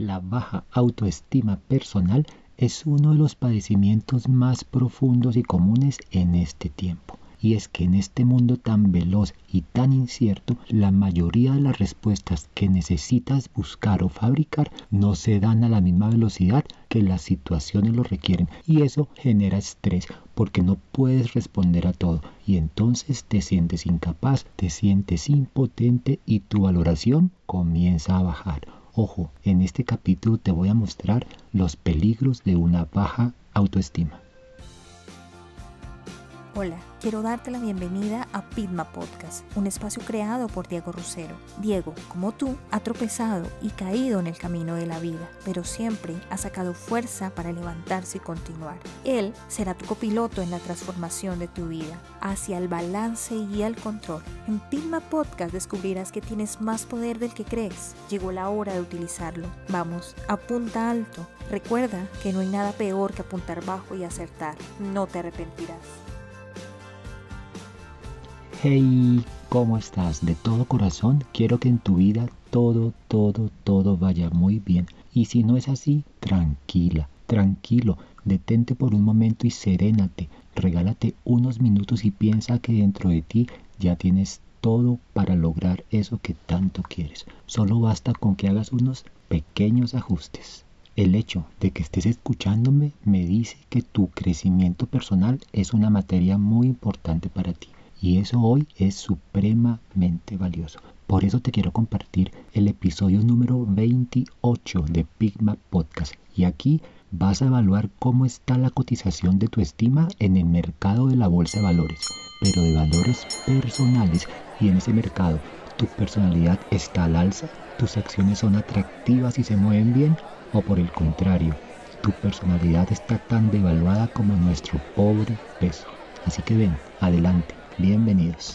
La baja autoestima personal es uno de los padecimientos más profundos y comunes en este tiempo. Y es que en este mundo tan veloz y tan incierto, la mayoría de las respuestas que necesitas buscar o fabricar no se dan a la misma velocidad que las situaciones lo requieren. Y eso genera estrés porque no puedes responder a todo. Y entonces te sientes incapaz, te sientes impotente y tu valoración comienza a bajar. Ojo, en este capítulo te voy a mostrar los peligros de una baja autoestima. Hola, quiero darte la bienvenida a Pitma Podcast, un espacio creado por Diego Rusero. Diego, como tú, ha tropezado y caído en el camino de la vida, pero siempre ha sacado fuerza para levantarse y continuar. Él será tu copiloto en la transformación de tu vida, hacia el balance y el control. En Pitma Podcast descubrirás que tienes más poder del que crees. Llegó la hora de utilizarlo. Vamos, apunta alto. Recuerda que no hay nada peor que apuntar bajo y acertar. No te arrepentirás. Hey, ¿cómo estás? De todo corazón quiero que en tu vida todo, todo, todo vaya muy bien. Y si no es así, tranquila, tranquilo, detente por un momento y serénate. Regálate unos minutos y piensa que dentro de ti ya tienes todo para lograr eso que tanto quieres. Solo basta con que hagas unos pequeños ajustes. El hecho de que estés escuchándome me dice que tu crecimiento personal es una materia muy importante para ti y eso hoy es supremamente valioso. Por eso te quiero compartir el episodio número 28 de Pigma Podcast. Y aquí vas a evaluar cómo está la cotización de tu estima en el mercado de la bolsa de valores, pero de valores personales. Y en ese mercado, ¿tu personalidad está al alza? ¿Tus acciones son atractivas y se mueven bien? ¿O por el contrario, tu personalidad está tan devaluada como nuestro pobre peso? Así que ven, adelante Bienvenidos.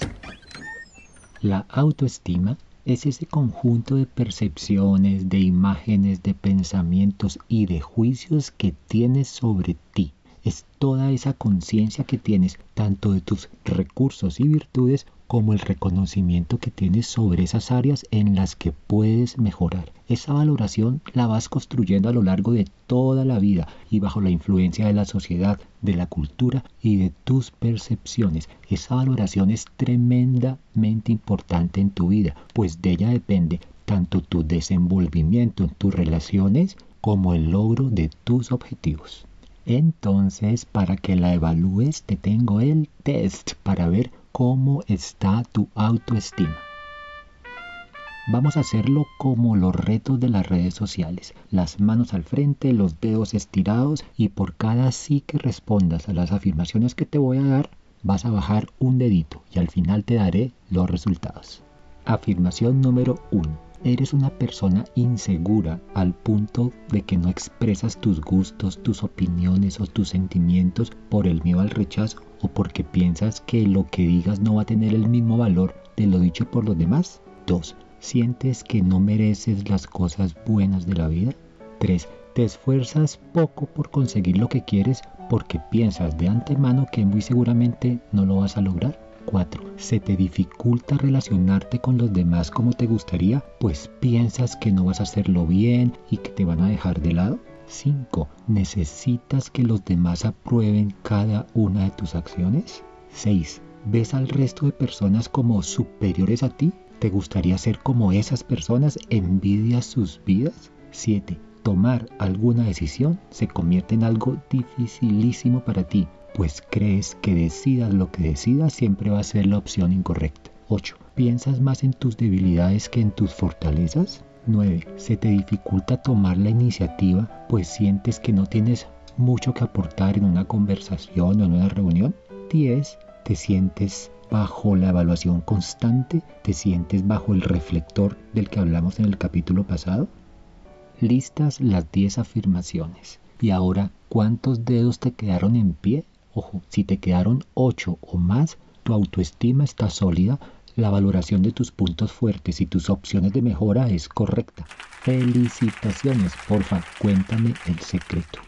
La autoestima es ese conjunto de percepciones, de imágenes, de pensamientos y de juicios que tienes sobre ti. Es toda esa conciencia que tienes tanto de tus recursos y virtudes como el reconocimiento que tienes sobre esas áreas en las que puedes mejorar. Esa valoración la vas construyendo a lo largo de toda la vida y bajo la influencia de la sociedad, de la cultura y de tus percepciones. Esa valoración es tremendamente importante en tu vida, pues de ella depende tanto tu desenvolvimiento en tus relaciones como el logro de tus objetivos. Entonces, para que la evalúes, te tengo el test para ver cómo está tu autoestima. Vamos a hacerlo como los retos de las redes sociales. Las manos al frente, los dedos estirados y por cada sí que respondas a las afirmaciones que te voy a dar, vas a bajar un dedito y al final te daré los resultados. Afirmación número 1 eres una persona insegura al punto de que no expresas tus gustos, tus opiniones o tus sentimientos por el miedo al rechazo o porque piensas que lo que digas no va a tener el mismo valor de lo dicho por los demás. 2. Sientes que no mereces las cosas buenas de la vida. 3. Te esfuerzas poco por conseguir lo que quieres porque piensas de antemano que muy seguramente no lo vas a lograr. 4. ¿Se te dificulta relacionarte con los demás como te gustaría? Pues piensas que no vas a hacerlo bien y que te van a dejar de lado. 5. ¿Necesitas que los demás aprueben cada una de tus acciones? 6. ¿Ves al resto de personas como superiores a ti? ¿Te gustaría ser como esas personas? ¿Envidias sus vidas? 7. Tomar alguna decisión se convierte en algo dificilísimo para ti pues crees que decidas lo que decidas siempre va a ser la opción incorrecta. 8. ¿Piensas más en tus debilidades que en tus fortalezas? 9. ¿Se te dificulta tomar la iniciativa pues sientes que no tienes mucho que aportar en una conversación o en una reunión? 10. ¿Te sientes bajo la evaluación constante? ¿Te sientes bajo el reflector del que hablamos en el capítulo pasado? Listas las 10 afirmaciones. Y ahora, ¿cuántos dedos te quedaron en pie? Ojo, si te quedaron 8 o más, tu autoestima está sólida, la valoración de tus puntos fuertes y tus opciones de mejora es correcta. Felicitaciones, porfa, cuéntame el secreto.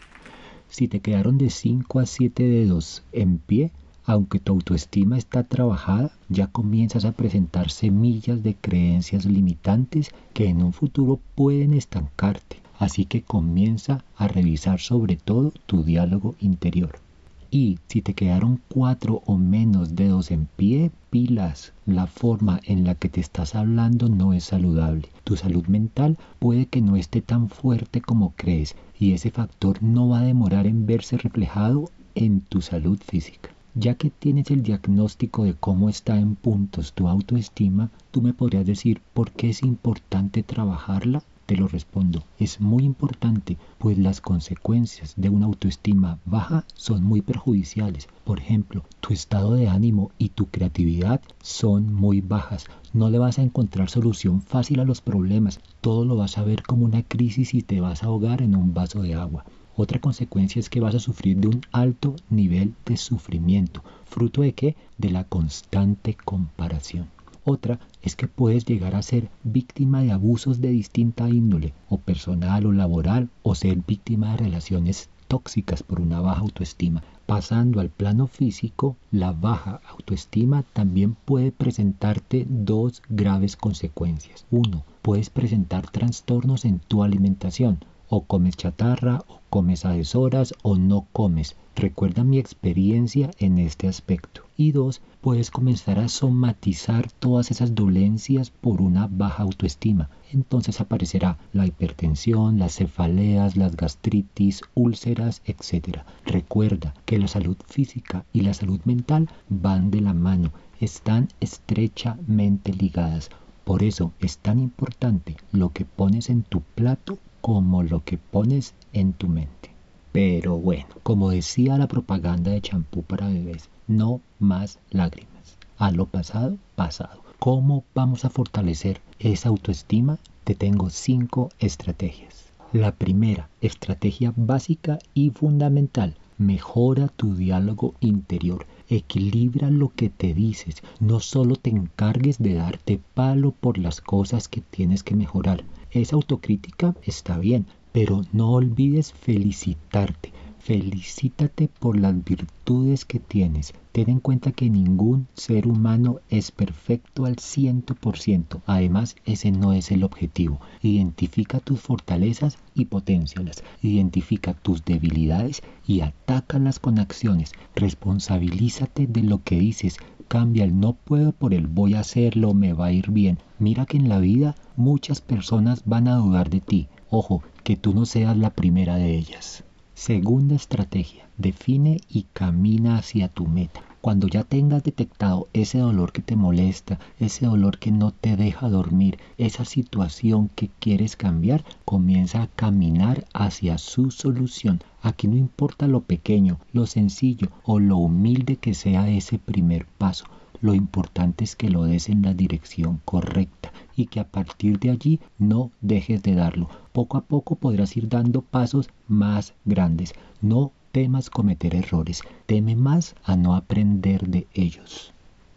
Si te quedaron de 5 a 7 dedos en pie, aunque tu autoestima está trabajada, ya comienzas a presentar semillas de creencias limitantes que en un futuro pueden estancarte Así que comienza a revisar sobre todo tu diálogo interior. Y si te quedaron cuatro o menos dedos en pie, pilas. La forma en la que te estás hablando no es saludable. Tu salud mental puede que no esté tan fuerte como crees y ese factor no va a demorar en verse reflejado en tu salud física. Ya que tienes el diagnóstico de cómo está en puntos tu autoestima, tú me podrías decir por qué es importante trabajarla te lo respondo, es muy importante, pues las consecuencias de una autoestima baja son muy perjudiciales. Por ejemplo, tu estado de ánimo y tu creatividad son muy bajas. No le vas a encontrar solución fácil a los problemas. Todo lo vas a ver como una crisis y te vas a ahogar en un vaso de agua. Otra consecuencia es que vas a sufrir de un alto nivel de sufrimiento. ¿Fruto de qué? De la constante comparación. Otra es que puedes llegar a ser víctima de abusos de distinta índole, o personal o laboral, o ser víctima de relaciones tóxicas por una baja autoestima. Pasando al plano físico, la baja autoestima también puede presentarte dos graves consecuencias. Uno, puedes presentar trastornos en tu alimentación, o comes chatarra, o comes a deshoras, o no comes. Recuerda mi experiencia en este aspecto. Y dos, puedes comenzar a somatizar todas esas dolencias por una baja autoestima. Entonces aparecerá la hipertensión, las cefaleas, las gastritis, úlceras, etc. Recuerda que la salud física y la salud mental van de la mano, están estrechamente ligadas. Por eso es tan importante lo que pones en tu plato como lo que pones en tu mente. Pero bueno, como decía la propaganda de champú para bebés, no más lágrimas. A lo pasado, pasado. ¿Cómo vamos a fortalecer esa autoestima? Te tengo cinco estrategias. La primera, estrategia básica y fundamental, mejora tu diálogo interior. Equilibra lo que te dices. No solo te encargues de darte palo por las cosas que tienes que mejorar. Esa autocrítica está bien, pero no olvides felicitarte. Felicítate por las virtudes que tienes. Ten en cuenta que ningún ser humano es perfecto al 100%. Además, ese no es el objetivo. Identifica tus fortalezas y potencialas. Identifica tus debilidades y atácalas con acciones. Responsabilízate de lo que dices. Cambia el no puedo por el voy a hacerlo, me va a ir bien. Mira que en la vida muchas personas van a dudar de ti. Ojo, que tú no seas la primera de ellas. Segunda estrategia, define y camina hacia tu meta. Cuando ya tengas detectado ese dolor que te molesta, ese dolor que no te deja dormir, esa situación que quieres cambiar, comienza a caminar hacia su solución. Aquí no importa lo pequeño, lo sencillo o lo humilde que sea ese primer paso. Lo importante es que lo des en la dirección correcta y que a partir de allí no dejes de darlo. Poco a poco podrás ir dando pasos más grandes. No temas cometer errores, teme más a no aprender de ellos.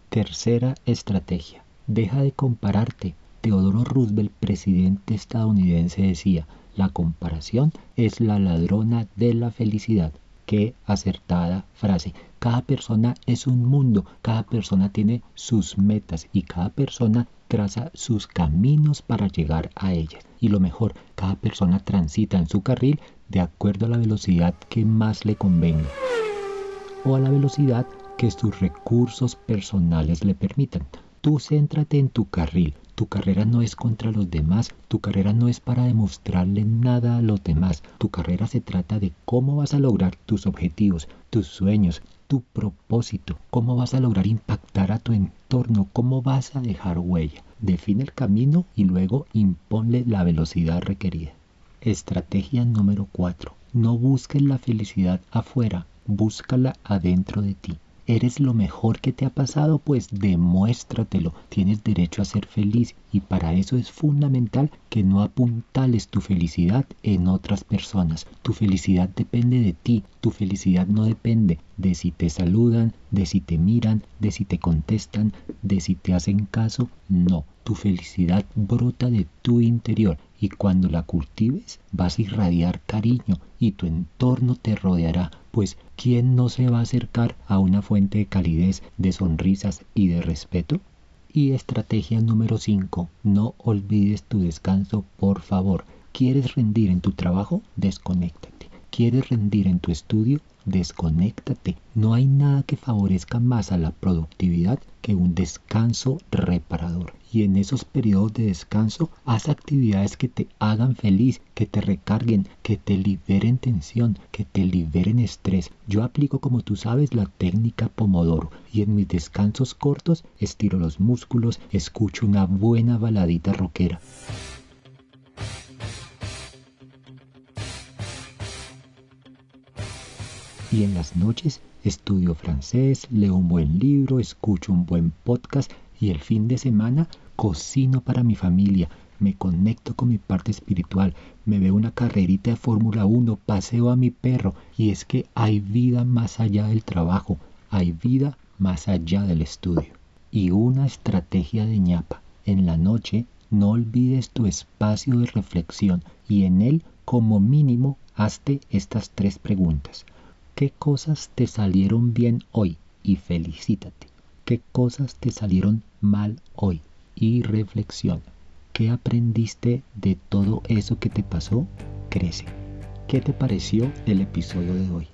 Tercera estrategia. Deja de compararte. Teodoro Roosevelt, presidente estadounidense, decía, la comparación es la ladrona de la felicidad. Qué acertada frase. Cada persona es un mundo, cada persona tiene sus metas y cada persona traza sus caminos para llegar a ellas. Y lo mejor, cada persona transita en su carril de acuerdo a la velocidad que más le convenga o a la velocidad que sus recursos personales le permitan. Tú céntrate en tu carril, tu carrera no es contra los demás, tu carrera no es para demostrarle nada a los demás, tu carrera se trata de cómo vas a lograr tus objetivos, tus sueños, tu propósito, cómo vas a lograr impactar a tu entorno, cómo vas a dejar huella. Define el camino y luego imponle la velocidad requerida. Estrategia número 4. No busques la felicidad afuera, búscala adentro de ti. ¿Eres lo mejor que te ha pasado? Pues demuéstratelo. Tienes derecho a ser feliz y para eso es fundamental que no apuntales tu felicidad en otras personas. Tu felicidad depende de ti. Tu felicidad no depende de si te saludan, de si te miran, de si te contestan, de si te hacen caso. No. Tu felicidad brota de tu interior y cuando la cultives vas a irradiar cariño y tu entorno te rodeará pues ¿quién no se va a acercar a una fuente de calidez, de sonrisas y de respeto? Y estrategia número 5, no olvides tu descanso, por favor. ¿Quieres rendir en tu trabajo? Desconéctate. ¿Quieres rendir en tu estudio? Desconéctate. No hay nada que favorezca más a la productividad que un descanso reparador. Y en esos periodos de descanso, haz actividades que te hagan feliz, que te recarguen, que te liberen tensión, que te liberen estrés. Yo aplico, como tú sabes, la técnica Pomodoro. Y en mis descansos cortos, estiro los músculos, escucho una buena baladita rockera. Y en las noches estudio francés, leo un buen libro, escucho un buen podcast y el fin de semana cocino para mi familia, me conecto con mi parte espiritual, me veo una carrerita de Fórmula 1, paseo a mi perro y es que hay vida más allá del trabajo, hay vida más allá del estudio. Y una estrategia de ñapa. En la noche no olvides tu espacio de reflexión y en él como mínimo hazte estas tres preguntas qué cosas te salieron bien hoy y felicítate. Qué cosas te salieron mal hoy y reflexiona. ¿Qué aprendiste de todo eso que te pasó? Crece. ¿Qué te pareció el episodio de hoy?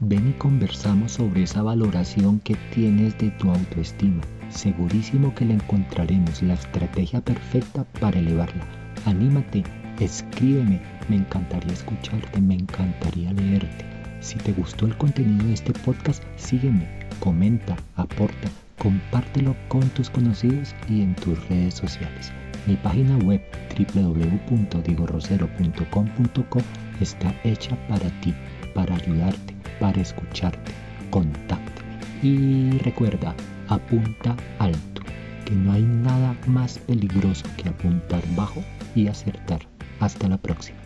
Ven y conversamos sobre esa valoración que tienes de tu autoestima. Segurísimo que le encontraremos la estrategia perfecta para elevarla. Anímate, escríbeme, me encantaría escucharte, me encantaría leerte. Si te gustó el contenido de este podcast, sígueme, comenta, aporta, compártelo con tus conocidos y en tus redes sociales. Mi página web www.digorosero.com.co está hecha para ti, para ayudarte, para escucharte. Contáctame. Y recuerda, apunta alto, que no hay nada más peligroso que apuntar bajo y acertar. Hasta la próxima.